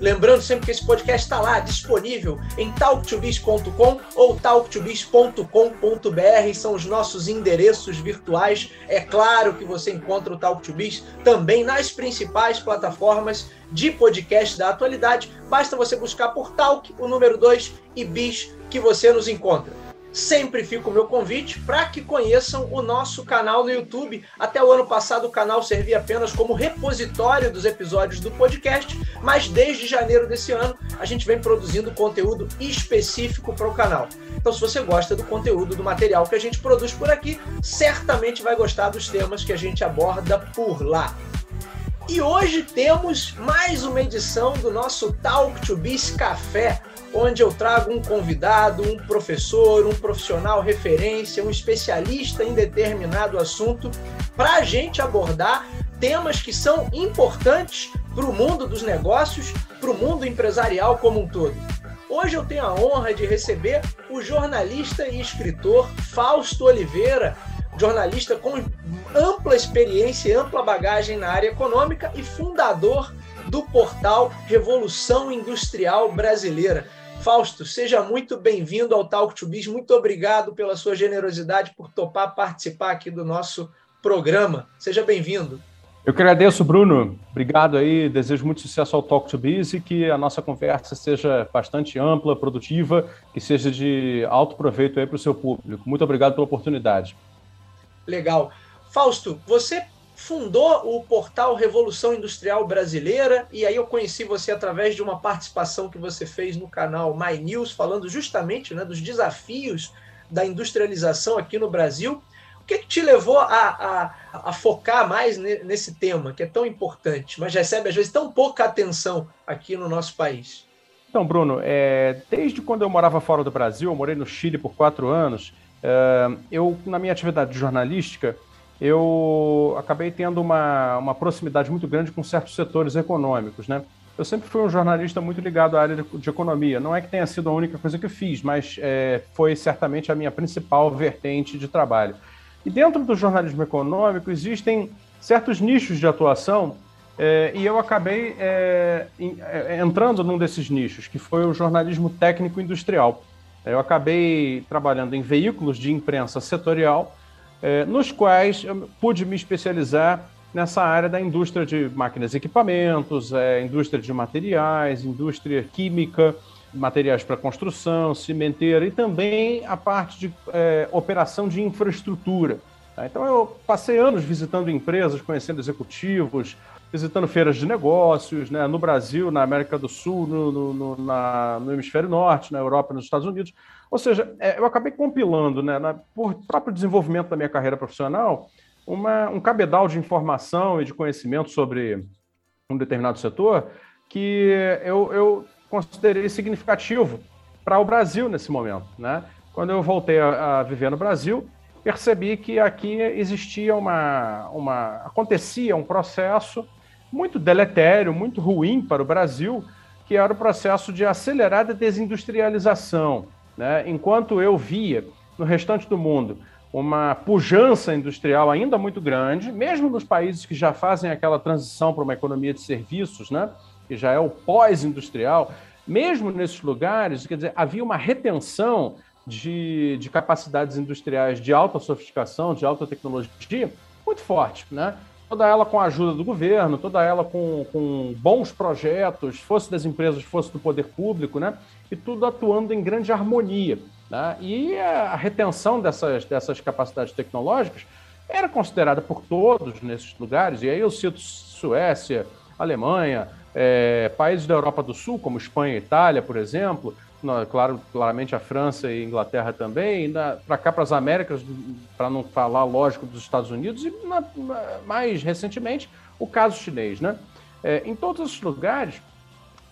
Lembrando sempre que esse podcast está lá disponível em talktobiz.com ou talktobiz.com.br, são os nossos endereços virtuais. É claro que você encontra o Talk to Biz também nas principais plataformas de podcast da atualidade. Basta você buscar por Talk, o número 2 e Biz que você nos encontra sempre fica o meu convite para que conheçam o nosso canal no YouTube. Até o ano passado o canal servia apenas como repositório dos episódios do podcast, mas desde janeiro desse ano a gente vem produzindo conteúdo específico para o canal. Então, se você gosta do conteúdo, do material que a gente produz por aqui, certamente vai gostar dos temas que a gente aborda por lá. E hoje temos mais uma edição do nosso Talk to Biz Café, onde eu trago um convidado, um professor, um profissional referência, um especialista em determinado assunto, para a gente abordar temas que são importantes para o mundo dos negócios, para o mundo empresarial como um todo. Hoje eu tenho a honra de receber o jornalista e escritor Fausto Oliveira, jornalista com ampla experiência e ampla bagagem na área econômica e fundador do portal Revolução Industrial Brasileira. Fausto, seja muito bem-vindo ao Talk to Biz. Muito obrigado pela sua generosidade por topar participar aqui do nosso programa. Seja bem-vindo. Eu que agradeço, Bruno. Obrigado aí. Desejo muito sucesso ao Talk to Biz e que a nossa conversa seja bastante ampla, produtiva, que seja de alto proveito aí para o seu público. Muito obrigado pela oportunidade. Legal. Fausto, você fundou o portal Revolução Industrial Brasileira e aí eu conheci você através de uma participação que você fez no canal My News, falando justamente né, dos desafios da industrialização aqui no Brasil. O que, que te levou a, a, a, focar mais nesse tema, que é tão importante, mas recebe às vezes tão pouca atenção aqui no nosso país? Então, Bruno, é, desde quando eu morava fora do Brasil, eu morei no Chile por quatro anos, é, eu, na minha atividade jornalística, eu acabei tendo uma, uma proximidade muito grande com certos setores econômicos, né? Eu sempre fui um jornalista muito ligado à área de, de economia. Não é que tenha sido a única coisa que eu fiz, mas é, foi certamente a minha principal vertente de trabalho. E dentro do jornalismo econômico existem certos nichos de atuação é, e eu acabei é, é entrando num desses nichos, que foi o jornalismo técnico industrial. Eu acabei trabalhando em veículos de imprensa setorial é, nos quais eu pude me especializar nessa área da indústria de máquinas e equipamentos, é, indústria de materiais, indústria química, materiais para construção, cimenteira e também a parte de é, operação de infraestrutura. Tá? Então eu passei anos visitando empresas, conhecendo executivos, visitando feiras de negócios, né, no Brasil, na América do Sul, no, no, no, na, no Hemisfério Norte, na Europa, nos Estados Unidos. Ou seja, é, eu acabei compilando, né, na, por próprio desenvolvimento da minha carreira profissional, uma, um cabedal de informação e de conhecimento sobre um determinado setor que eu, eu considerei significativo para o Brasil nesse momento. Né? Quando eu voltei a, a viver no Brasil, percebi que aqui existia uma, uma acontecia um processo muito deletério, muito ruim para o Brasil, que era o processo de acelerada desindustrialização. Né? Enquanto eu via no restante do mundo uma pujança industrial ainda muito grande, mesmo nos países que já fazem aquela transição para uma economia de serviços, né? que já é o pós-industrial, mesmo nesses lugares, quer dizer, havia uma retenção de, de capacidades industriais de alta sofisticação, de alta tecnologia, muito forte. Né? Toda ela com a ajuda do governo, toda ela com, com bons projetos, fosse das empresas, fosse do poder público, né? E tudo atuando em grande harmonia. Né? E a retenção dessas, dessas capacidades tecnológicas era considerada por todos nesses lugares, e aí eu cito Suécia, Alemanha, É, países da Europa do Sul, como Espanha e Itália, por exemplo, claro, claramente a França e a Inglaterra também, para cá, para as Américas, para não falar, lógico, dos Estados Unidos, e na, mais recentemente, o caso chinês. Né? É, em todos esses lugares,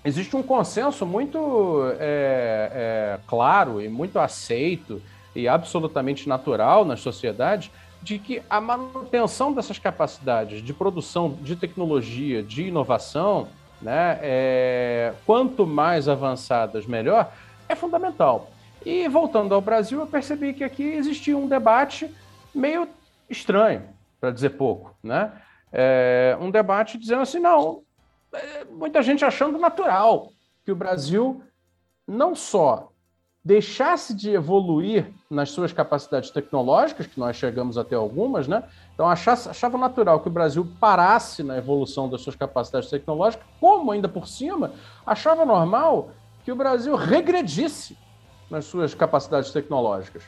existe um consenso muito é, é, claro e muito aceito e absolutamente natural nas sociedades de que a manutenção dessas capacidades de produção de tecnologia, de inovação, né, é, quanto mais avançadas, melhor, é fundamental. E voltando ao Brasil, eu percebi que aqui existia um debate meio estranho, para dizer pouco, né? É, um debate dizendo assim, não, é, muita gente achando natural que o Brasil não só deixasse de evoluir nas suas capacidades tecnológicas, que nós chegamos até algumas, né? Então achava, achava natural que o Brasil parasse na evolução das suas capacidades tecnológicas, como ainda por cima achava normal que o Brasil regredisse nas suas capacidades tecnológicas.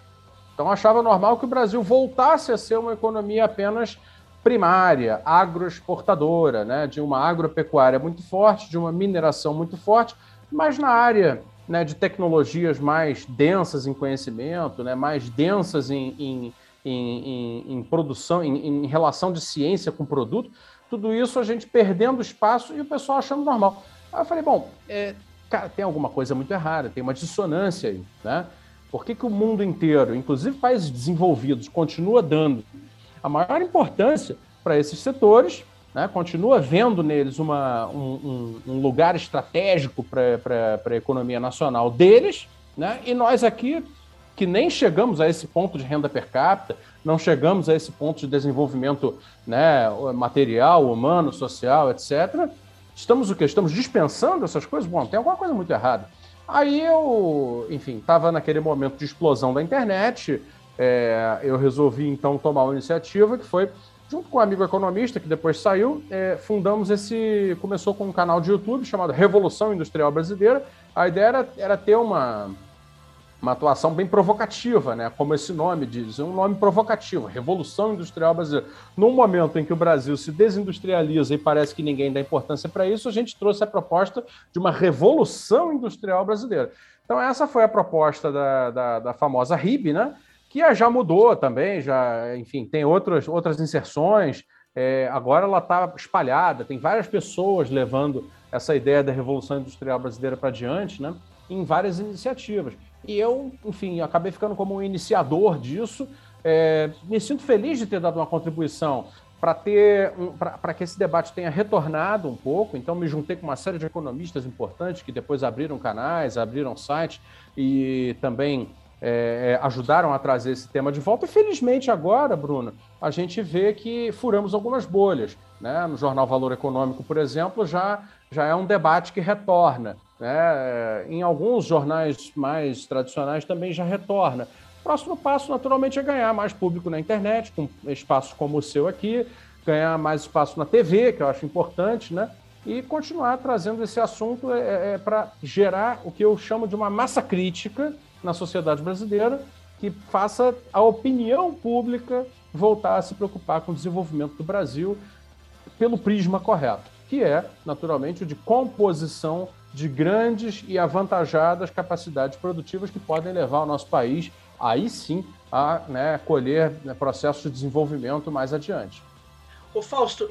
Então achava normal que o Brasil voltasse a ser uma economia apenas primária, agroexportadora, né, de uma agropecuária muito forte, de uma mineração muito forte, mas na área né, de tecnologias mais densas em conhecimento, né, mais densas em, em, em, em produção, em, relação de ciência com produto, tudo isso a gente perdendo espaço e o pessoal achando normal. Aí eu falei, bom, é, cara, tem alguma coisa muito errada, tem uma dissonância aí, né? Por que, que o mundo inteiro, inclusive países desenvolvidos, continua dando a maior importância para esses setores né, continua vendo neles uma, um, um, lugar estratégico para a economia nacional deles, né, e nós aqui, que nem chegamos a esse ponto de renda per capita, não chegamos a esse ponto de desenvolvimento né, material, humano, social, etc., estamos o quê? Estamos dispensando essas coisas? Bom, tem alguma coisa muito errada. Aí eu, enfim, estava naquele momento de explosão da internet, é, eu resolvi então tomar uma iniciativa que foi junto com um amigo economista que depois saiu, é, fundamos esse. Começou com um canal de YouTube chamado Revolução Industrial Brasileira. A ideia era, era ter uma, uma atuação bem provocativa, né? Como esse nome diz, um nome provocativo, Revolução Industrial Brasileira. Num momento em que o Brasil se desindustrializa e parece que ninguém dá importância para isso, a gente trouxe a proposta de uma Revolução Industrial Brasileira. Então, essa foi a proposta da, da, da famosa RIB, né? Que já mudou também, já, enfim, tem outras, outras inserções. É, agora ela está espalhada, tem várias pessoas levando essa ideia da Revolução Industrial Brasileira para diante, né, em várias iniciativas. E eu, enfim, acabei ficando como um iniciador disso. É, me sinto feliz de ter dado uma contribuição para ter um, para que esse debate tenha retornado um pouco. Então, me juntei com uma série de economistas importantes que depois abriram canais, abriram sites e também é, é, ajudaram a trazer esse tema de volta. E felizmente agora, Bruno, a gente vê que furamos algumas bolhas. Né? No jornal Valor Econômico, por exemplo, já, já é um debate que retorna. Né? Em alguns jornais mais tradicionais também já retorna. O próximo passo, naturalmente, é ganhar mais público na internet, com espaços como o seu aqui, ganhar mais espaço na TV, que eu acho importante, né? e continuar trazendo esse assunto é, é, é para gerar o que eu chamo de uma massa crítica na sociedade brasileira que faça a opinião pública voltar a se preocupar com o desenvolvimento do Brasil pelo prisma correto, que é, naturalmente, o de composição de grandes e avantajadas capacidades produtivas que podem levar o nosso país, aí sim, a né, colher né, processos de desenvolvimento mais adiante. Ô Fausto,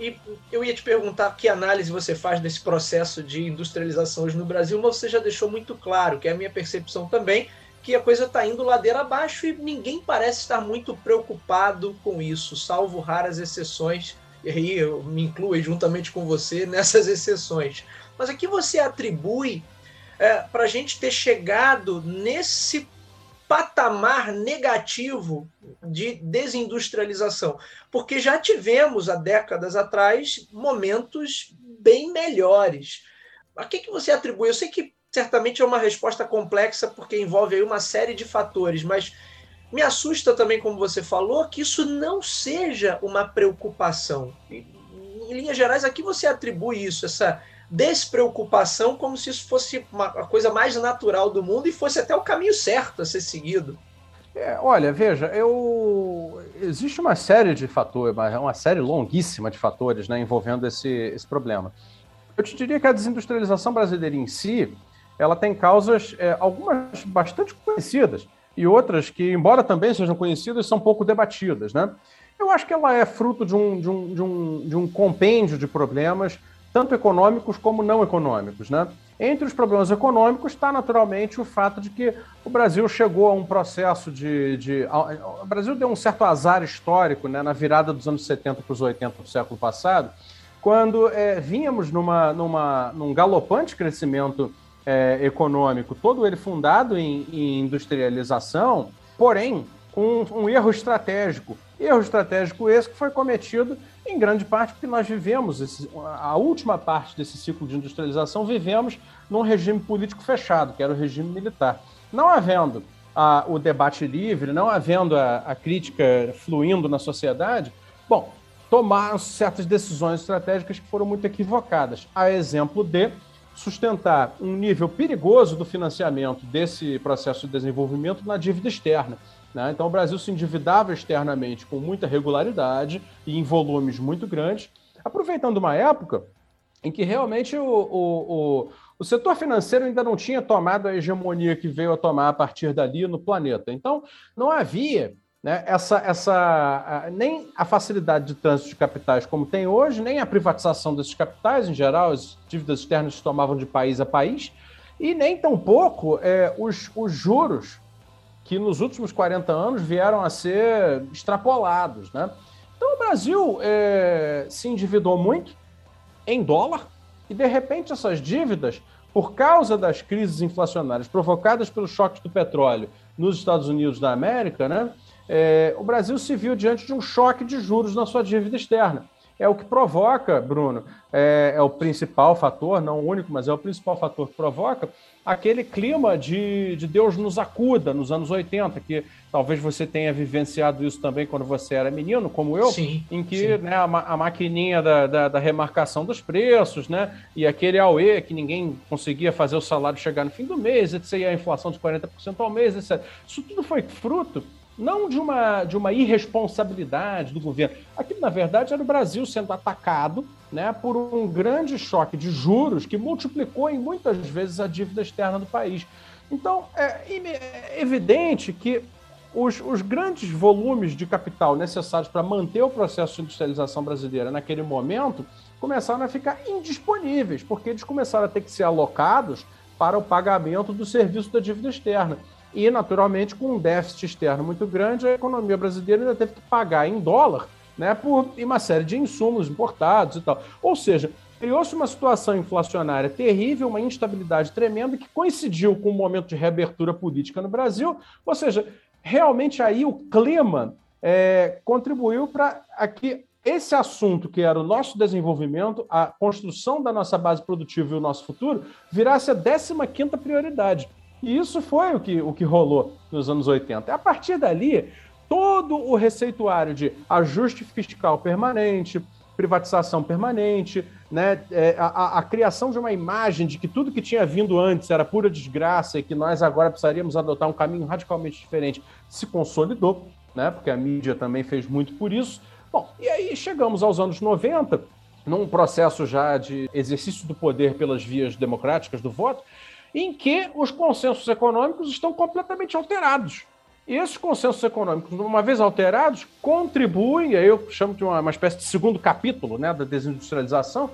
eu ia te perguntar que análise você faz desse processo de industrialização hoje no Brasil, mas você já deixou muito claro, que é a minha percepção também, que a coisa está indo ladeira abaixo e ninguém parece estar muito preocupado com isso, salvo raras exceções, e aí eu me incluo juntamente com você nessas exceções. Mas aqui você atribui é, para a gente ter chegado nesse patamar negativo de desindustrialização, porque já tivemos há décadas atrás momentos bem melhores. A que, que você atribui? Eu sei que certamente é uma resposta complexa porque envolve aí uma série de fatores, mas me assusta também, como você falou, que isso não seja uma preocupação. Em linhas gerais, aqui você atribui isso, essa despreocupação, como se isso fosse uma, a coisa mais natural do mundo e fosse até o caminho certo a ser seguido. É, olha, veja, eu existe uma série de fatores, uma série longuíssima de fatores, né, envolvendo esse, esse problema. Eu te diria que a desindustrialização brasileira em si, ela tem causas, é, algumas bastante conhecidas, e outras que, embora também sejam conhecidas, são pouco debatidas. Né? Eu acho que ela é fruto de um, de um, de um, de um compêndio de problemas, tanto econômicos como não econômicos. Né? Entre os problemas econômicos está naturalmente o fato de que o Brasil chegou a um processo de. de o Brasil deu um certo azar histórico né, na virada dos anos 70 para os 80 do século passado, quando é, vínhamos numa, numa, num galopante crescimento é, econômico, todo ele fundado em, em industrialização, porém com um, um erro estratégico. Erro estratégico esse que foi cometido em grande parte porque nós vivemos, esse, a última parte desse ciclo de industrialização, vivemos num regime político fechado, que era o regime militar. Não havendo a, o debate livre, não havendo a, a crítica fluindo na sociedade, bom, tomaram certas decisões estratégicas que foram muito equivocadas. A exemplo de sustentar um nível perigoso do financiamento desse processo de desenvolvimento na dívida externa. Né? Então, o Brasil se endividava externamente com muita regularidade e em volumes muito grandes, aproveitando uma época em que realmente o, o, o, o setor financeiro ainda não tinha tomado a hegemonia que veio a tomar a partir dali no planeta. Então, não havia né, essa, essa, nem a facilidade de trânsito de capitais como tem hoje, nem a privatização desses capitais em geral, as dívidas externas se tomavam de país a país, e nem tampouco é, os, os juros que nos últimos 40 anos vieram a ser extrapolados. Né? Então o Brasil é, se endividou muito em dólar e, de repente, essas dívidas, por causa das crises inflacionárias provocadas pelos choques do petróleo nos Estados Unidos da América, né, é, o Brasil se viu diante de um choque de juros na sua dívida externa é o que provoca, Bruno, é, é, o principal fator, não o único, mas é o principal fator que provoca aquele clima de, de Deus nos acuda nos anos 80, que talvez você tenha vivenciado isso também quando você era menino, como eu, sim, em que né, a, a, maquininha da, da, da, remarcação dos preços, né, e aquele AUE que ninguém conseguia fazer o salário chegar no fim do mês, etc., e a inflação de 40% ao mês, etc. Isso tudo foi fruto não de uma, de uma irresponsabilidade do governo. Aquilo, na verdade, era o Brasil sendo atacado né, por um grande choque de juros que multiplicou em muitas vezes a dívida externa do país. Então, é evidente que os, os grandes volumes de capital necessários para manter o processo de industrialização brasileira naquele momento começaram a ficar indisponíveis, porque eles começaram a ter que ser alocados para o pagamento do serviço da dívida externa. E, naturalmente, com um déficit externo muito grande, a economia brasileira ainda teve que pagar em dólar né, por uma série de insumos importados e tal. Ou seja, criou-se uma situação inflacionária terrível, uma instabilidade tremenda que coincidiu com o um momento de reabertura política no Brasil. Ou seja, realmente aí o clima é, contribuiu para que esse assunto que era o nosso desenvolvimento, a construção da nossa base produtiva e o nosso futuro, virasse a 15ª prioridade. E isso foi o que, o que rolou nos anos 80. A partir dali, todo o receituário de ajuste fiscal permanente, privatização permanente, né, é, a, a, criação de uma imagem de que tudo que tinha vindo antes era pura desgraça e que nós agora precisaríamos adotar um caminho radicalmente diferente, se consolidou, né, porque a mídia também fez muito por isso. Bom, e aí chegamos aos anos 90, num processo já de exercício do poder pelas vias democráticas do voto, em que os consensos econômicos estão completamente alterados. E esses consensos econômicos, uma vez alterados, contribuem, aí eu chamo de uma, uma espécie de segundo capítulo né, da desindustrialização,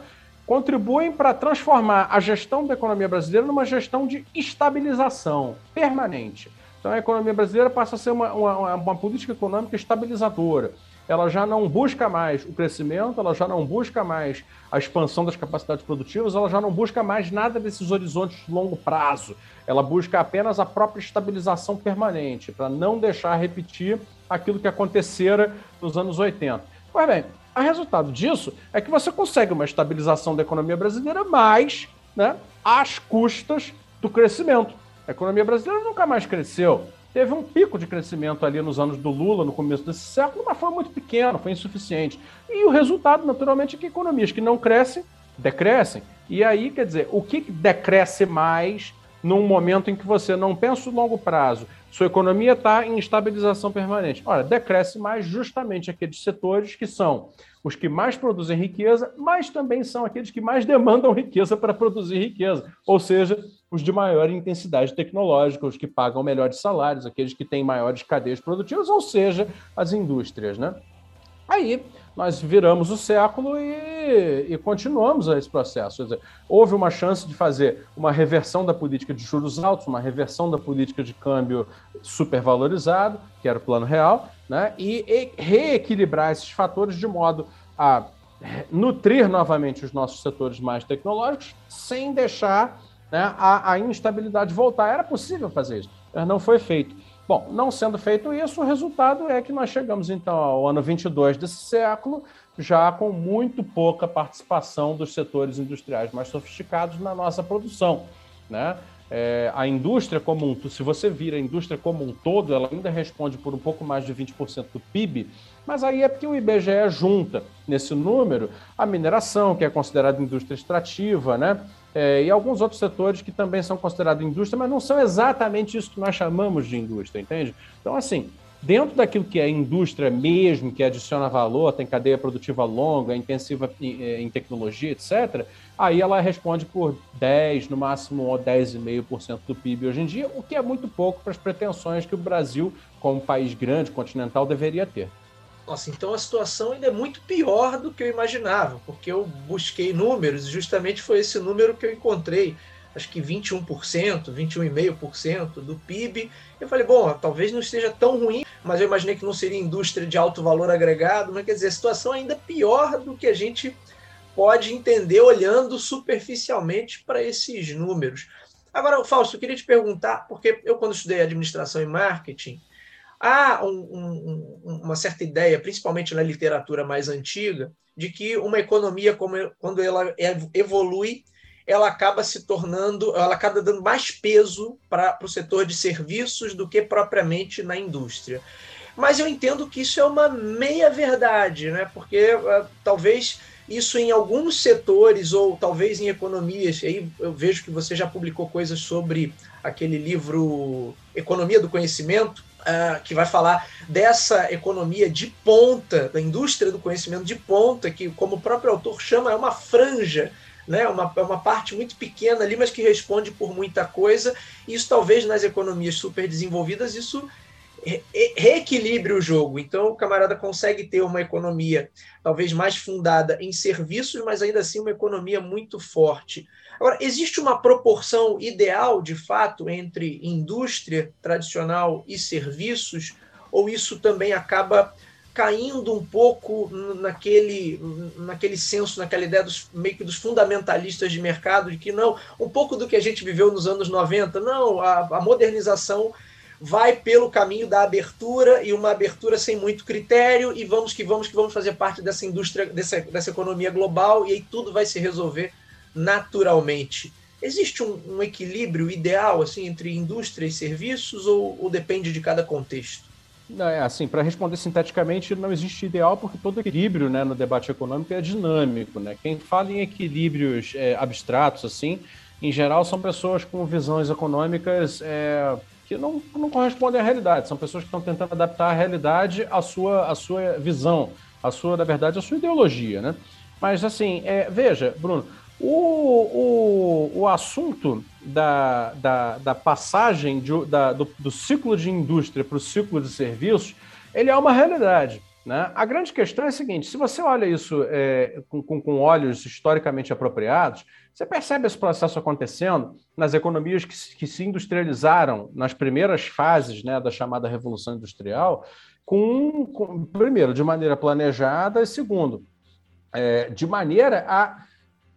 contribuem para transformar a gestão da economia brasileira numa gestão de estabilização permanente. Então a economia brasileira passa a ser uma, uma, uma política econômica estabilizadora ela já não busca mais o crescimento, ela já não busca mais a expansão das capacidades produtivas, ela já não busca mais nada desses horizontes de longo prazo. Ela busca apenas a própria estabilização permanente, para não deixar repetir aquilo que acontecera nos anos 80. Pois bem, o resultado disso é que você consegue uma estabilização da economia brasileira, mas né, às custas do crescimento. A economia brasileira nunca mais cresceu teve um pico de crescimento ali nos anos do Lula, no começo desse século, mas foi muito pequeno, foi insuficiente. E o resultado, naturalmente, é que economias que não crescem, decrescem. E aí, quer dizer, o que decresce mais num momento em que você não pensa no longo prazo, sua economia está em estabilização permanente. Olha, decresce mais justamente aqueles setores que são os que mais produzem riqueza, mas também são aqueles que mais demandam riqueza para produzir riqueza, ou seja, os de maior intensidade tecnológica, os que pagam melhores salários, aqueles que têm maiores cadeias produtivas, ou seja, as indústrias, né? Aí nós viramos o século e, e continuamos esse processo. Dizer, houve uma chance de fazer uma reversão da política de juros altos, uma reversão da política de câmbio supervalorizado, que era o plano real, né? e, e reequilibrar esses fatores de modo a nutrir novamente os nossos setores mais tecnológicos, sem deixar né, a, a instabilidade voltar. Era possível fazer isso, mas não foi feito. Bom, não sendo feito isso, o resultado é que nós chegamos então ao ano 22 desse século, já com muito pouca participação dos setores industriais mais sofisticados na nossa produção. Né? É, a indústria como um, se você vira a indústria como um todo, ela ainda responde por um pouco mais de 20% do PIB, mas aí é porque o IBGE junta nesse número a mineração, que é considerada indústria extrativa, né? É, e alguns outros setores que também são considerados indústria, mas não são exatamente isso que nós chamamos de indústria, entende? Então, assim, dentro daquilo que é indústria mesmo, que adiciona valor, tem cadeia produtiva longa, é intensiva em, é, tecnologia, etc., aí ela responde por 10, no máximo 10,5% do PIB hoje em dia, o que é muito pouco para as pretensões que o Brasil, como país grande, continental, deveria ter. Nossa, então a situação ainda é muito pior do que eu imaginava, porque eu busquei números e justamente foi esse número que eu encontrei. Acho que 21%, 21,5% do PIB. Eu falei, bom, talvez não esteja tão ruim, mas eu imaginei que não seria indústria de alto valor agregado. Mas quer dizer, a situação é ainda pior do que a gente pode entender olhando superficialmente para esses números. Agora, Fausto, eu queria te perguntar, porque eu, quando estudei administração e marketing, há um, um, uma certa ideia, principalmente na literatura mais antiga, de que uma economia, quando ela evolui, ela acaba se tornando, ela acaba dando mais peso para o setor de serviços do que propriamente na indústria. Mas eu entendo que isso é uma meia-verdade, né? porque uh, talvez isso em alguns setores ou talvez em economias, aí eu vejo que você já publicou coisas sobre aquele livro Economia do Conhecimento, uh, que vai falar dessa economia de ponta, da indústria do conhecimento de ponta, que, como o próprio autor chama, é uma franja né? Uma, é uma parte muito pequena ali, mas que responde por muita coisa. Isso talvez nas economias super desenvolvidas isso reequilibre o jogo. Então o camarada consegue ter uma economia talvez mais fundada em serviços, mas ainda assim uma economia muito forte. Agora, existe uma proporção ideal, de fato, entre indústria tradicional e serviços, ou isso também acaba caindo um pouco naquele, naquele senso, naquela ideia dos, meio que dos fundamentalistas de mercado, de que não, um pouco do que a gente viveu nos anos 90, não, a, a modernização vai pelo caminho da abertura e uma abertura sem muito critério, e vamos que vamos que vamos fazer parte dessa indústria, dessa, dessa economia global, e aí tudo vai se resolver naturalmente. Existe um, um equilíbrio ideal assim entre indústria e serviços ou, ou depende de cada contexto? Não, é assim, para responder sinteticamente, não existe ideal porque todo equilíbrio né, no debate econômico é dinâmico. Né? Quem fala em equilíbrios é, abstratos, assim, em geral, são pessoas com visões econômicas é, que não, não correspondem à realidade. São pessoas que estão tentando adaptar a realidade à sua, à sua visão, à sua, na verdade, à sua ideologia. Né? Mas, assim, é, veja, Bruno, o, o, o assunto da, da, da passagem de, da, do, do, ciclo de indústria para o ciclo de serviços, ele é uma realidade. Né? A grande questão é a seguinte: se você olha isso é, com, com, com, olhos historicamente apropriados, você percebe esse processo acontecendo nas economias que, que se industrializaram nas primeiras fases né, da chamada Revolução Industrial, com, com primeiro, de maneira planejada, e segundo, é, de maneira a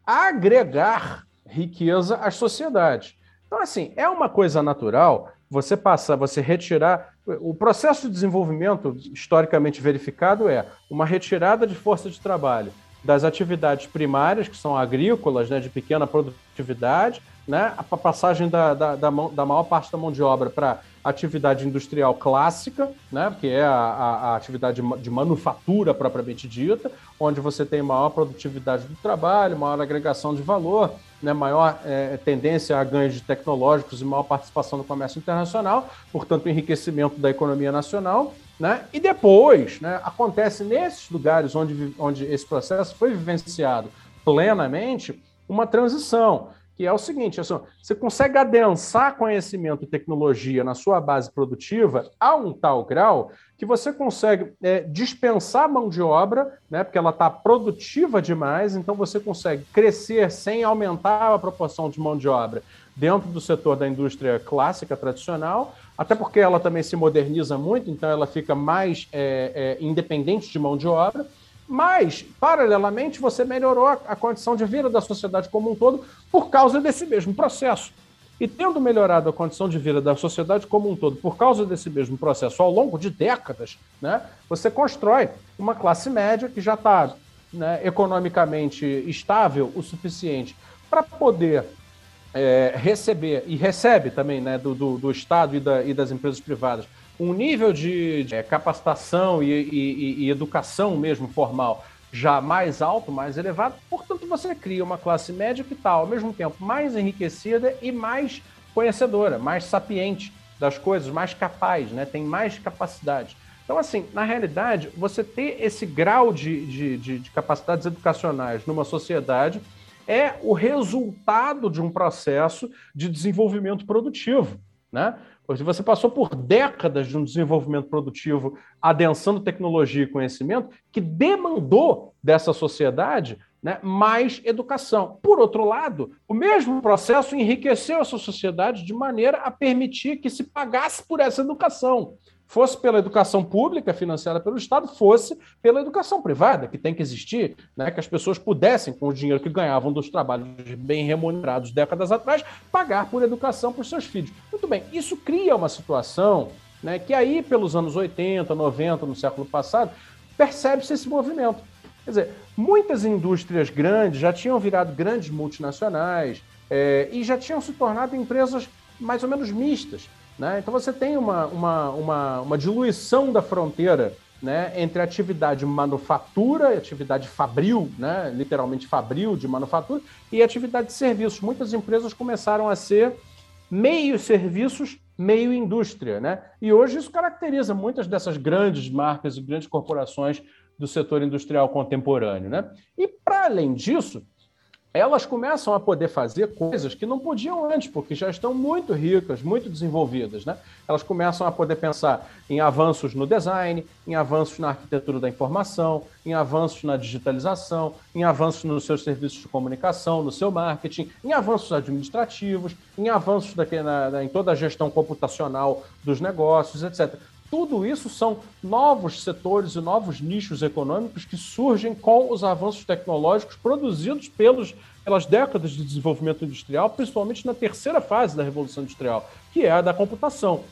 agregar riqueza às sociedades. Então, assim, é uma coisa natural você passar, você retirar. O processo de desenvolvimento historicamente verificado é uma retirada de força de trabalho das atividades primárias, que são agrícolas, né, de pequena produtividade, né, a passagem da, da, da, da maior parte da mão de obra para atividade industrial clássica, né, que é a, a, a, atividade de manufatura propriamente dita, onde você tem maior produtividade do trabalho, maior agregação de valor, né, maior é, tendência a ganhos tecnológicos e maior participação no comércio internacional, portanto, enriquecimento da economia nacional. Né? E depois, né, acontece nesses lugares onde, onde esse processo foi vivenciado plenamente, uma transição que é o seguinte: assim, você consegue adensar conhecimento e tecnologia na sua base produtiva a um tal grau que você consegue é, dispensar mão de obra, né, porque ela está produtiva demais, então você consegue crescer sem aumentar a proporção de mão de obra dentro do setor da indústria clássica tradicional, até porque ela também se moderniza muito, então ela fica mais é, é, independente de mão de obra. Mas, paralelamente, você melhorou a, condição de vida da sociedade como um todo por causa desse mesmo processo. E tendo melhorado a condição de vida da sociedade como um todo por causa desse mesmo processo ao longo de décadas, né, você constrói uma classe média que já está né, economicamente estável o suficiente para poder é, receber, e recebe também né, do, do, do Estado e, da, e das empresas privadas, um nível de, de capacitação e, e, e, educação mesmo formal já mais alto, mais elevado, portanto você cria uma classe média que está ao mesmo tempo mais enriquecida e mais conhecedora, mais sapiente das coisas, mais capaz, né? tem mais capacidade. Então, assim, na realidade, você ter esse grau de, de, de, de capacidades educacionais numa sociedade é o resultado de um processo de desenvolvimento produtivo. Né? Você passou por décadas de um desenvolvimento produtivo adensando tecnologia e conhecimento que demandou dessa sociedade né, mais educação. Por outro lado, o mesmo processo enriqueceu essa sociedade de maneira a permitir que se pagasse por essa educação fosse pela educação pública financiada pelo Estado, fosse pela educação privada, que tem que existir, né, que as pessoas pudessem, com o dinheiro que ganhavam dos trabalhos bem remunerados décadas atrás, pagar por educação para os seus filhos. Muito bem, isso cria uma situação né, que aí, pelos anos 80, 90, no século passado, percebe-se esse movimento. Quer dizer, muitas indústrias grandes já tinham virado grandes multinacionais é, e já tinham se tornado empresas mais ou menos mistas. Né? Então você tem uma, uma, uma, uma diluição da fronteira né, entre atividade manufatura, atividade fabril, né, literalmente fabril de manufatura, e atividade de serviços. Muitas empresas começaram a ser meio serviços, meio indústria. Né? E hoje isso caracteriza muitas dessas grandes marcas e grandes corporações do setor industrial contemporâneo. Né? E, para além disso, elas começam a poder fazer coisas que não podiam antes, porque já estão muito ricas, muito desenvolvidas. Né? Elas começam a poder pensar em avanços no design, em avanços na arquitetura da informação, em avanços na digitalização, em avanços nos seus serviços de comunicação, no seu marketing, em avanços administrativos, em avanços daqui, na, na, em toda a gestão computacional dos negócios, etc. Tudo isso são novos setores e novos nichos econômicos que surgem com os avanços tecnológicos produzidos pelos, pelas décadas de desenvolvimento industrial, principalmente na terceira fase da Revolução Industrial, que é a da computação.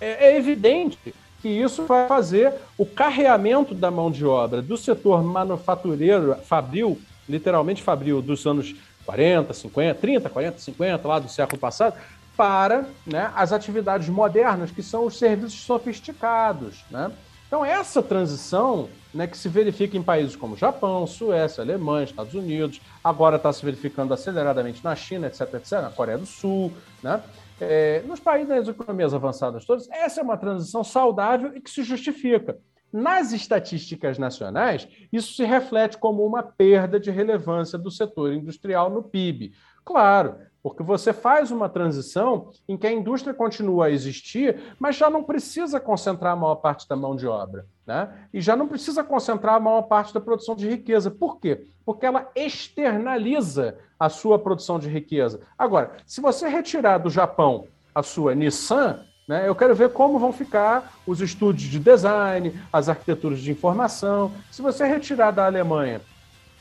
É, é evidente que isso vai fazer o carreamento da mão de obra do setor manufatureiro, fabril, literalmente fabril, dos anos 40, 50, 30, 40, 50, lá do século passado, para né, as atividades modernas, que são os serviços sofisticados. Né? Então, essa transição né, que se verifica em países como Japão, Suécia, Alemanha, Estados Unidos, agora está se verificando aceleradamente na China, etc., etc., na Coreia do Sul, né? É, nos países das economias avançadas todas, essa é uma transição saudável e que se justifica. Nas estatísticas nacionais, isso se reflete como uma perda de relevância do setor industrial no PIB. Claro, porque você faz uma transição em que a indústria continua a existir, mas já não precisa concentrar a maior parte da mão de obra. Né? E já não precisa concentrar a maior parte da produção de riqueza. Por quê? Porque ela externaliza a sua produção de riqueza. Agora, se você retirar do Japão a sua Nissan, né, eu quero ver como vão ficar os estúdios de design, as arquiteturas de informação. Se você retirar da Alemanha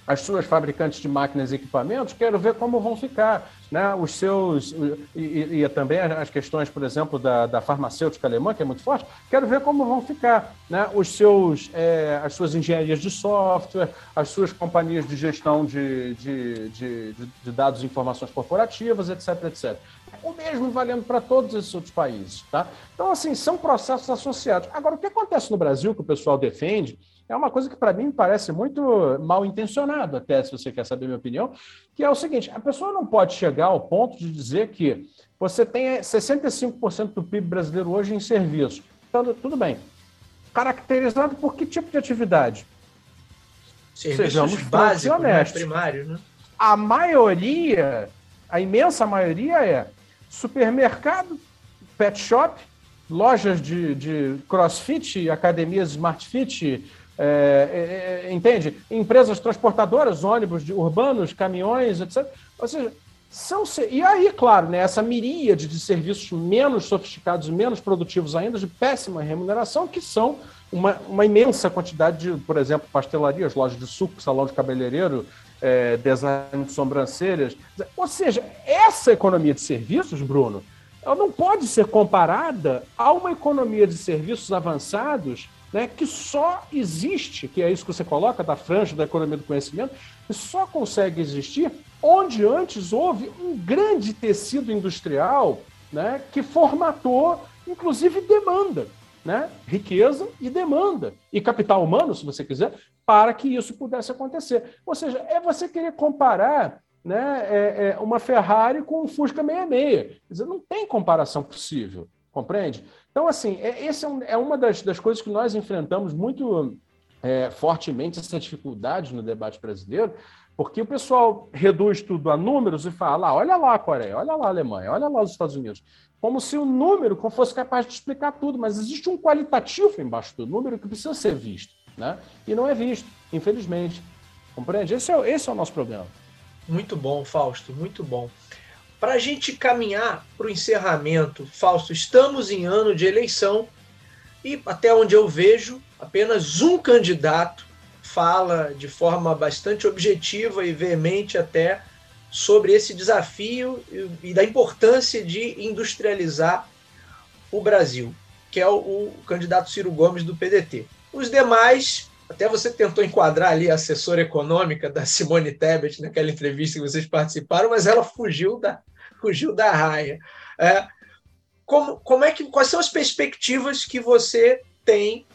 as suas fabricantes de máquinas e equipamentos, quero ver como vão ficar. Né? Os seus. E, e, também as questões, por exemplo, da, da farmacêutica alemã, que é muito forte, quero ver como vão ficar. Né? Os seus, é, as suas engenharias de software, as suas companhias de gestão de, de, de, de dados e informações corporativas, etc, etc. O mesmo valendo para todos esses outros países. Tá? Então, assim, são processos associados. Agora, o que acontece no Brasil, que o pessoal defende, é uma coisa que para mim parece muito mal intencionado, até se você quer saber minha opinião, que é o seguinte: a pessoa não pode chegar ao ponto de dizer que você tem 65% do PIB brasileiro hoje em serviço. Então, tudo bem. Caracterizado por que tipo de atividade? Serviços Sejamos básicos, né? primários, né? A maioria, a imensa maioria é supermercado, pet shop, lojas de, de crossfit, academias smart fit, é, é, é, entende? Empresas transportadoras, ônibus de, urbanos, caminhões, etc. Ou seja, são. E aí, claro, né, essa miríade de serviços menos sofisticados, menos produtivos ainda, de péssima remuneração, que são uma, uma imensa quantidade de, por exemplo, pastelarias, lojas de suco, salão de cabeleireiro, é, design de sobrancelhas. Ou seja, essa economia de serviços, Bruno, ela não pode ser comparada a uma economia de serviços avançados né, que só existe, que é isso que você coloca da franja da economia do conhecimento, que só consegue existir onde antes houve um grande tecido industrial né, que formatou, inclusive, demanda, né, riqueza e demanda, e capital humano, se você quiser, para que isso pudesse acontecer. Ou seja, é você querer comparar né, é, é uma Ferrari com um Fusca 66. Quer dizer, não tem comparação possível, compreende? Então, assim, é, esse é, um, é uma das, das, coisas que nós enfrentamos muito é, fortemente, essa dificuldade no debate brasileiro, porque o pessoal reduz tudo a números e fala: ah, olha lá a Coreia, olha lá a Alemanha, olha lá os Estados Unidos. Como se o número fosse capaz de explicar tudo, mas existe um qualitativo embaixo do número que precisa ser visto, né? E não é visto, infelizmente. Compreende? Esse é, esse é o nosso problema. Muito bom, Fausto, muito bom. Para a gente caminhar para o encerramento, Fausto, estamos em ano de eleição e, até onde eu vejo, apenas um candidato fala de forma bastante objetiva e veemente até sobre esse desafio e da importância de industrializar o Brasil, que é o, o candidato Ciro Gomes do PDT. Os demais até você tentou enquadrar ali a assessora econômica da Simone Tebet naquela entrevista que vocês participaram, mas ela fugiu da, fugiu da raia. É, como, como é que, quais são as perspectivas que você tem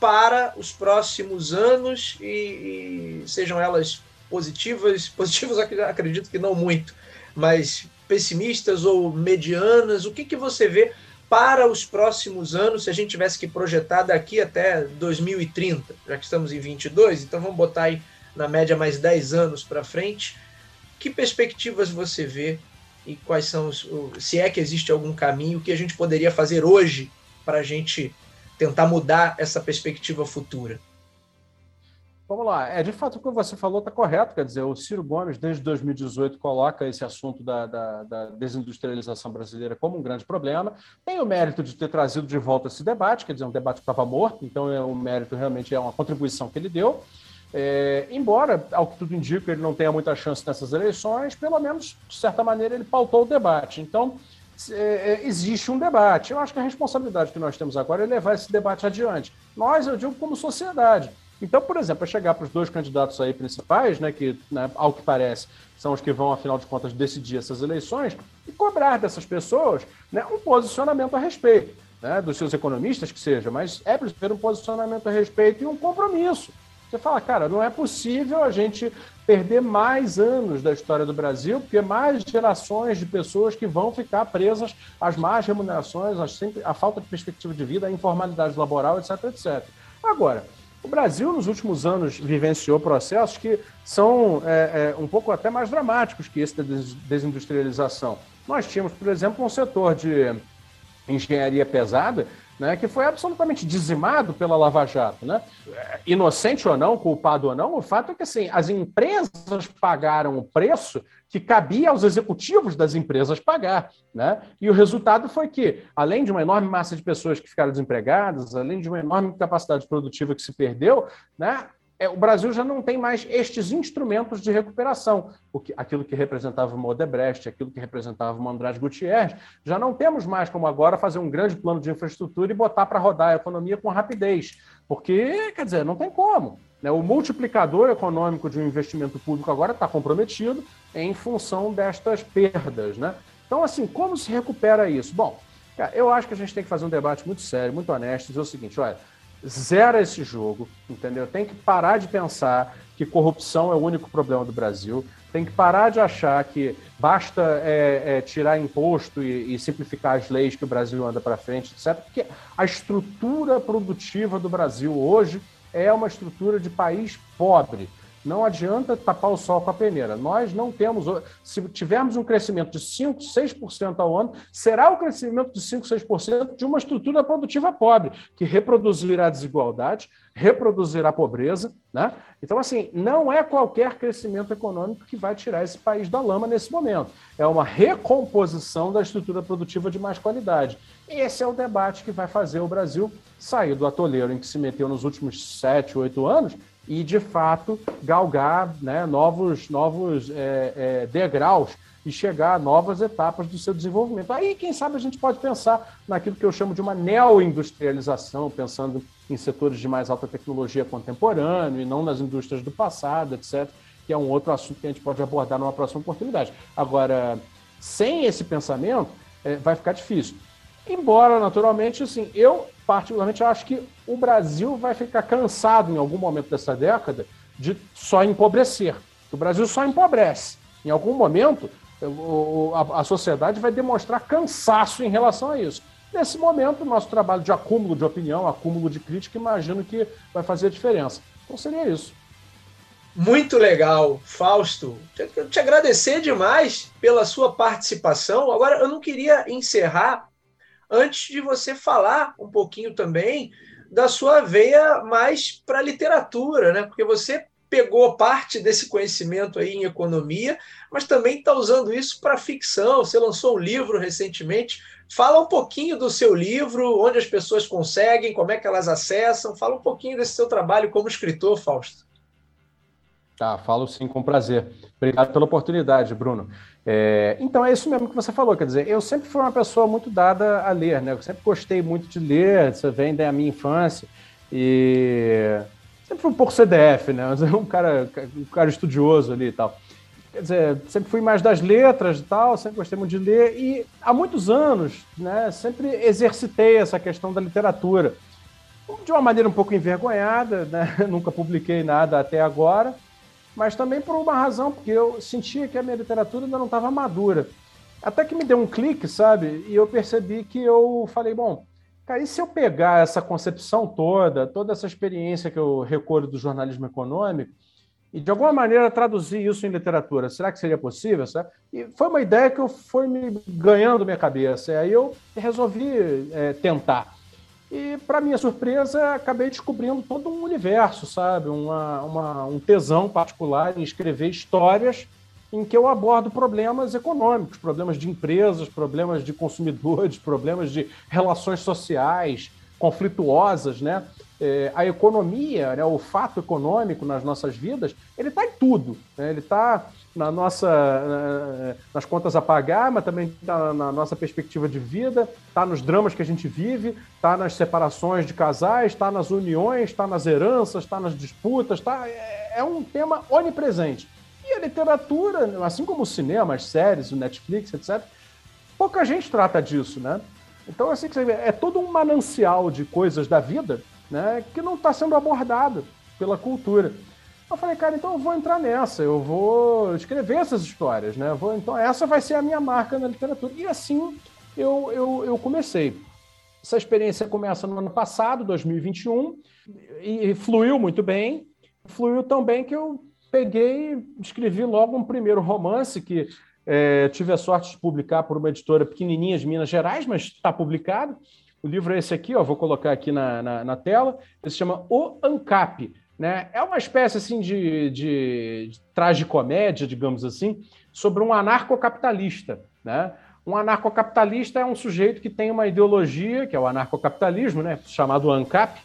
para os próximos anos e, e sejam elas positivas, positivas acredito que não muito, mas pessimistas ou medianas, o que, que você vê para os próximos anos, se a gente tivesse que projetar daqui até 2030, já que estamos em 22, então vamos botar aí na média mais 10 anos para frente. Que perspectivas você vê e quais são os, se é que existe algum caminho que a gente poderia fazer hoje para a gente tentar mudar essa perspectiva futura? Vamos lá. É, de fato, o que você falou está correto. Quer dizer, o Ciro Gomes, desde 2018, coloca esse assunto da, da, da, desindustrialização brasileira como um grande problema. Tem o mérito de ter trazido de volta esse debate, quer dizer, um debate que estava morto, então é um mérito realmente é uma contribuição que ele deu. É, embora, ao que tudo indica, ele não tenha muita chance nessas eleições, pelo menos, de certa maneira, ele pautou o debate. Então, é, é, existe um debate. Eu acho que a responsabilidade que nós temos agora é levar esse debate adiante. Nós, eu digo, como sociedade. Então, por exemplo, é chegar para os dois candidatos aí principais, né, que, né, ao que parece, são os que vão, afinal de contas, decidir essas eleições, e cobrar dessas pessoas né, um posicionamento a respeito, né, dos seus economistas que seja, mas é preciso ter um posicionamento a respeito e um compromisso. Você fala, cara, não é possível a gente perder mais anos da história do Brasil, porque mais gerações de pessoas que vão ficar presas às más remunerações, às sempre, à falta de perspectiva de vida, à informalidade laboral, etc, etc. Agora, o Brasil, nos últimos anos, vivenciou processos que são é, é, um pouco até mais dramáticos que esse da desindustrialização. Nós tínhamos, por exemplo, um setor de engenharia pesada né, que foi absolutamente dizimado pela Lava Jato. Né? Inocente ou não, culpado ou não, o fato é que assim, as empresas pagaram o preço que cabia aos executivos das empresas pagar. Né? E o resultado foi que, além de uma enorme massa de pessoas que ficaram desempregadas, além de uma enorme capacidade produtiva que se perdeu, né, é, o Brasil já não tem mais estes instrumentos de recuperação. Porque aquilo que representava uma Odebrecht, aquilo que representava uma Andrade Gutierrez, já não temos mais como agora fazer um grande plano de infraestrutura e botar para rodar a economia com rapidez. Porque, quer dizer, não tem como. Né? O multiplicador econômico de um investimento público agora está comprometido em função destas perdas. Né? Então, assim, como se recupera isso? Bom, eu acho que a gente tem que fazer um debate muito sério, muito honesto, dizer o seguinte: olha, zera esse jogo, entendeu? Tem que parar de pensar que corrupção é o único problema do Brasil. Tem que parar de achar que basta é, é, tirar imposto e, e, simplificar as leis que o Brasil anda para frente, etc. Porque a estrutura produtiva do Brasil hoje é uma estrutura de país pobre. Não adianta tapar o sol com a peneira. Nós não temos. Se tivermos um crescimento de 5, 6% ao ano, será o crescimento de 5, 6% de uma estrutura produtiva pobre, que reproduzirá a desigualdade, reproduzirá a pobreza. Né? Então, assim, não é qualquer crescimento econômico que vai tirar esse país da lama nesse momento. É uma recomposição da estrutura produtiva de mais qualidade. Esse é o debate que vai fazer o Brasil sair do atoleiro em que se meteu nos últimos 7, 8 anos e, de fato, galgar né, novos, novos é, é, degraus e chegar a novas etapas do seu desenvolvimento. Aí, quem sabe, a gente pode pensar naquilo que eu chamo de uma neo-industrialização, pensando em setores de mais alta tecnologia contemporâneo e não nas indústrias do passado, etc., que é um outro assunto que a gente pode abordar numa próxima oportunidade. Agora, sem esse pensamento, é, vai ficar difícil. Embora, naturalmente, assim, eu particularmente acho que o Brasil vai ficar cansado em algum momento dessa década de só empobrecer. O Brasil só empobrece. Em algum momento, a sociedade vai demonstrar cansaço em relação a isso. Nesse momento, o nosso trabalho de acúmulo de opinião, acúmulo de crítica, imagino que vai fazer a diferença. Então seria isso. Muito legal, Fausto. Quero te agradecer demais pela sua participação. Agora, eu não queria encerrar antes de você falar um pouquinho também da sua veia mais para a literatura, né? Porque você pegou parte desse conhecimento aí em economia, mas também está usando isso para ficção. Você lançou um livro recentemente. Fala um pouquinho do seu livro, onde as pessoas conseguem, como é que elas acessam. Fala um pouquinho desse seu trabalho como escritor, Fausto. Tá, falo sim, com prazer. Obrigado pela oportunidade, Bruno. É, então é isso mesmo que você falou, quer dizer, eu sempre fui uma pessoa muito dada a ler, né? Eu sempre gostei muito de ler, isso vem da minha infância e sempre fui um pouco CDF, né? Um cara, um cara estudioso ali e tal. Quer dizer, sempre fui mais das letras e tal, sempre gostei muito de ler e há muitos anos, né? Sempre exercitei essa questão da literatura de uma maneira um pouco envergonhada, né? Nunca publiquei nada até agora mas também por uma razão, porque eu sentia que a minha literatura ainda não estava madura. Até que me deu um clique, sabe? E eu percebi que eu falei, bom, cara, e se eu pegar essa concepção toda, toda essa experiência que eu recolho do jornalismo econômico, e de alguma maneira traduzir isso em literatura, será que seria possível? Sabe? E foi uma ideia que eu foi me ganhando minha cabeça. E aí eu resolvi é, tentar. E, para minha surpresa, acabei descobrindo todo um universo, sabe? Uma, uma, um tesão particular em escrever histórias em que eu abordo problemas econômicos, problemas de empresas, problemas de consumidores, problemas de relações sociais conflituosas, né? É, a economia, né, o fato econômico nas nossas vidas, ele está em tudo. Né? Ele está na nossa, nas contas a pagar, mas também está na nossa perspectiva de vida, está nos dramas que a gente vive, está nas separações de casais, está nas uniões, está nas heranças, está nas disputas, tá, é, é um tema onipresente. E a literatura, assim como o cinema, as séries, o Netflix, etc., pouca gente trata disso, né? Então, assim, é todo um manancial de coisas da vida né, que não está sendo abordado pela cultura. Eu falei, cara, então eu vou entrar nessa, eu vou escrever essas histórias, né? Vou, então essa vai ser a minha marca na literatura. E assim eu, eu, eu comecei. Essa experiência começa no ano passado, 2021, e, e fluiu muito bem. Fluiu tão bem que eu peguei, escrevi logo um primeiro romance que é, tive a sorte de publicar por uma editora pequenininha de Minas Gerais, mas está publicado. O livro é esse aqui, ó, vou colocar aqui na, na, na tela. Ele se chama O ANCAP, né? É uma espécie assim de, de, de tragicomédia, digamos assim, sobre um anarcocapitalista. Né? Um anarcocapitalista é um sujeito que tem uma ideologia, que é o anarcocapitalismo, né? chamado ANCAP,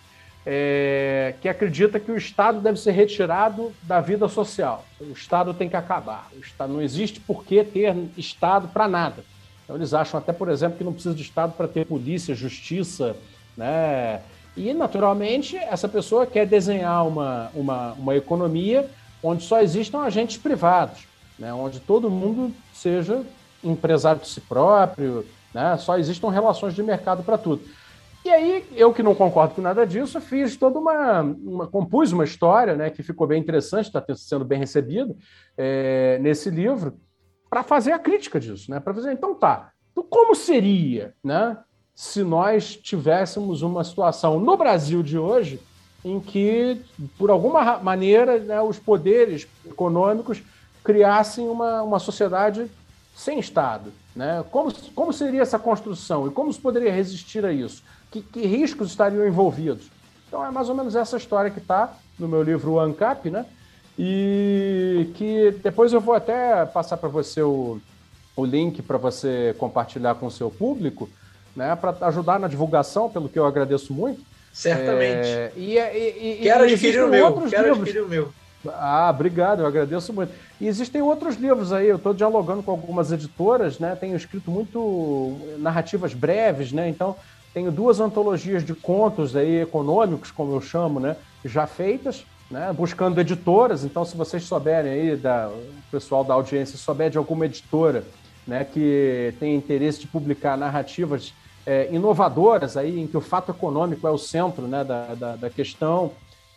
é, que acredita que o Estado deve ser retirado da vida social. O Estado tem que acabar. O Estado, não existe por que ter Estado para nada. Então, eles acham até, por exemplo, que não precisa de Estado para ter polícia, justiça, né? E, naturalmente, essa pessoa quer desenhar uma, uma, uma economia onde só existam agentes privados, né? onde todo mundo seja empresário de si próprio, né? só existam relações de mercado para tudo. E aí, eu que não concordo com nada disso, fiz toda uma, uma compus uma história, né, que ficou bem interessante, está sendo bem recebido é, nesse livro, para fazer a crítica disso, né, para dizer, então tá, como seria, né, se nós tivéssemos uma situação no Brasil de hoje em que, por alguma maneira, né, os poderes econômicos criassem uma, uma sociedade sem Estado, né? Como, como seria essa construção e como se poderia resistir a isso? que, que riscos estariam envolvidos. Então é mais ou menos essa história que está no meu livro ANCAP, né? E que depois eu vou até passar para você o, o link para você compartilhar com o seu público, né? Para ajudar na divulgação, pelo que eu agradeço muito. Certamente. É, e, e, e, quero adquirir o meu. Quero livros. adquirir o meu. Ah, obrigado, eu agradeço muito. E existem outros livros aí, eu estou dialogando com algumas editoras, né? Tenho escrito muito narrativas breves, né? Então, tenho duas antologias de contos aí econômicos, como eu chamo, né, já feitas, né, buscando editoras. Então, se vocês souberem aí, da, o pessoal da audiência souber de alguma editora né, que tem interesse de publicar narrativas é, inovadoras aí, em que o fato econômico é o centro né, da, da, da questão.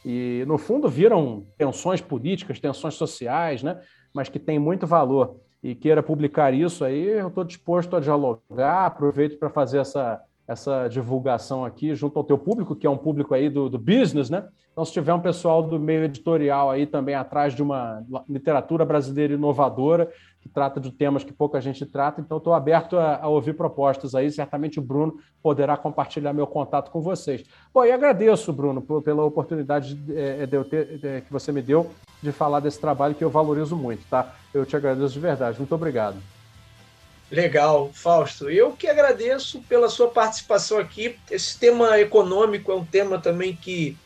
E, no fundo, viram tensões políticas, tensões sociais, né, mas que tem muito valor. E queira publicar isso aí, eu estou disposto a dialogar, aproveito para fazer essa essa divulgação aqui junto ao teu público, que é um público aí do, do business, né? Então, se tiver um pessoal do meio editorial aí também atrás de uma literatura brasileira inovadora, que trata de temas que pouca gente trata, então estou aberto a, a, ouvir propostas aí. Certamente o Bruno poderá compartilhar meu contato com vocês. Bom, e agradeço, Bruno, pela oportunidade de, de, de, de, que você me deu de falar desse trabalho que eu valorizo muito, tá? Eu te agradeço de verdade. Muito obrigado. Legal, Fausto. Eu que agradeço pela sua participação aqui. Esse tema econômico é um tema também que,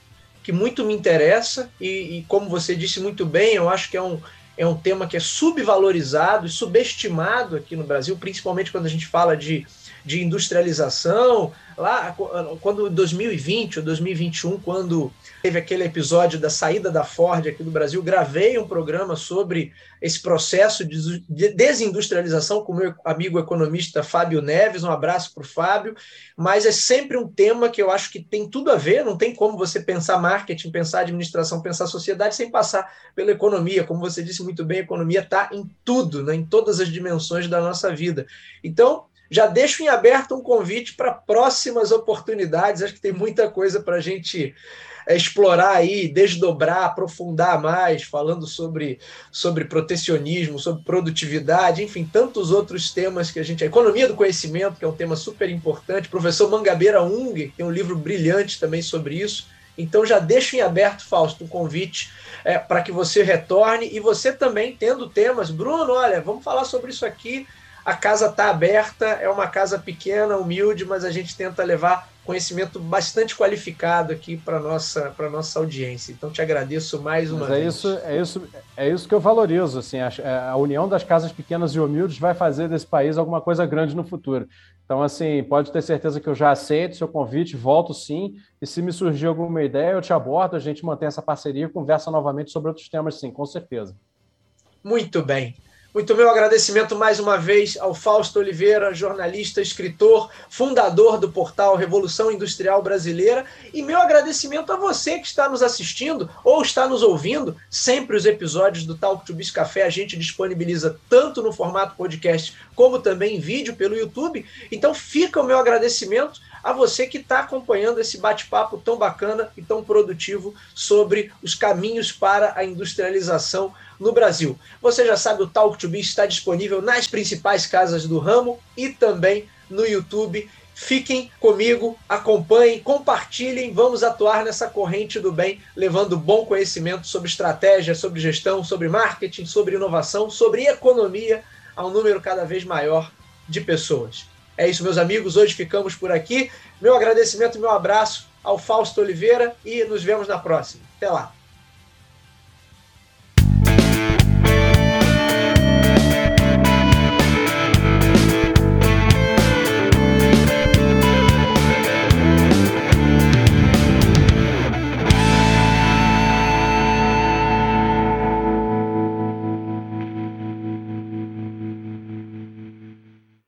que muito me interessa e, e, como você disse muito bem, eu acho que é um, é um tema que é subvalorizado e subestimado aqui no Brasil, principalmente quando a gente fala de, de industrialização. Lá, quando 2020 ou 2021, quando teve aquele episódio da saída da Ford aqui do Brasil, gravei um programa sobre esse processo de desindustrialização com meu amigo economista Fábio Neves. Um abraço para o Fábio. Mas é sempre um tema que eu acho que tem tudo a ver. Não tem como você pensar marketing, pensar administração, pensar sociedade sem passar pela economia. Como você disse muito bem, a economia está em tudo, né? em todas as dimensões da nossa vida. Então, já deixo em aberto um convite para próximas oportunidades. Acho que tem muita coisa para a gente explorar aí, desdobrar, aprofundar mais, falando sobre, sobre protecionismo, sobre produtividade, enfim, tantos outros temas que a gente. A economia do conhecimento, que é um tema super importante. O professor Mangabeira Ung tem um livro brilhante também sobre isso. Então já deixo em aberto, Fausto, um convite é, para que você retorne e você também tendo temas. Bruno, olha, vamos falar sobre isso aqui. A casa está aberta, é uma casa pequena, humilde, mas a gente tenta levar conhecimento bastante qualificado aqui para nossa para nossa audiência. Então te agradeço mais uma Mas é vez. Isso, é isso, é isso que eu valorizo. Assim, a, a, união das casas pequenas e humildes vai fazer desse país alguma coisa grande no futuro. Então, assim, pode ter certeza que eu já aceito seu convite, volto sim. E se me surgir alguma ideia, eu te abordo, a gente mantém essa parceria e conversa novamente sobre outros temas, sim, com certeza. Muito bem. Muito meu agradecimento mais uma vez ao Fausto Oliveira, jornalista, escritor, fundador do portal Revolução Industrial Brasileira, e meu agradecimento a você que está nos assistindo ou está nos ouvindo. Sempre os episódios do Talk to Biz Café a gente disponibiliza tanto no formato podcast como também em vídeo pelo YouTube. Então fica o meu agradecimento a você que está acompanhando esse bate-papo tão bacana e tão produtivo sobre os caminhos para a industrialização no Brasil. Você já sabe, o Talk to Biz está disponível nas principais casas do ramo e também no YouTube. Fiquem comigo, acompanhem, compartilhem, vamos atuar nessa corrente do bem, levando bom conhecimento sobre estratégia, sobre gestão, sobre marketing, sobre inovação, sobre economia a um número cada vez maior de pessoas. É isso, meus amigos. Hoje ficamos por aqui. Meu agradecimento, meu abraço ao Fausto Oliveira e nos vemos na próxima. Até lá!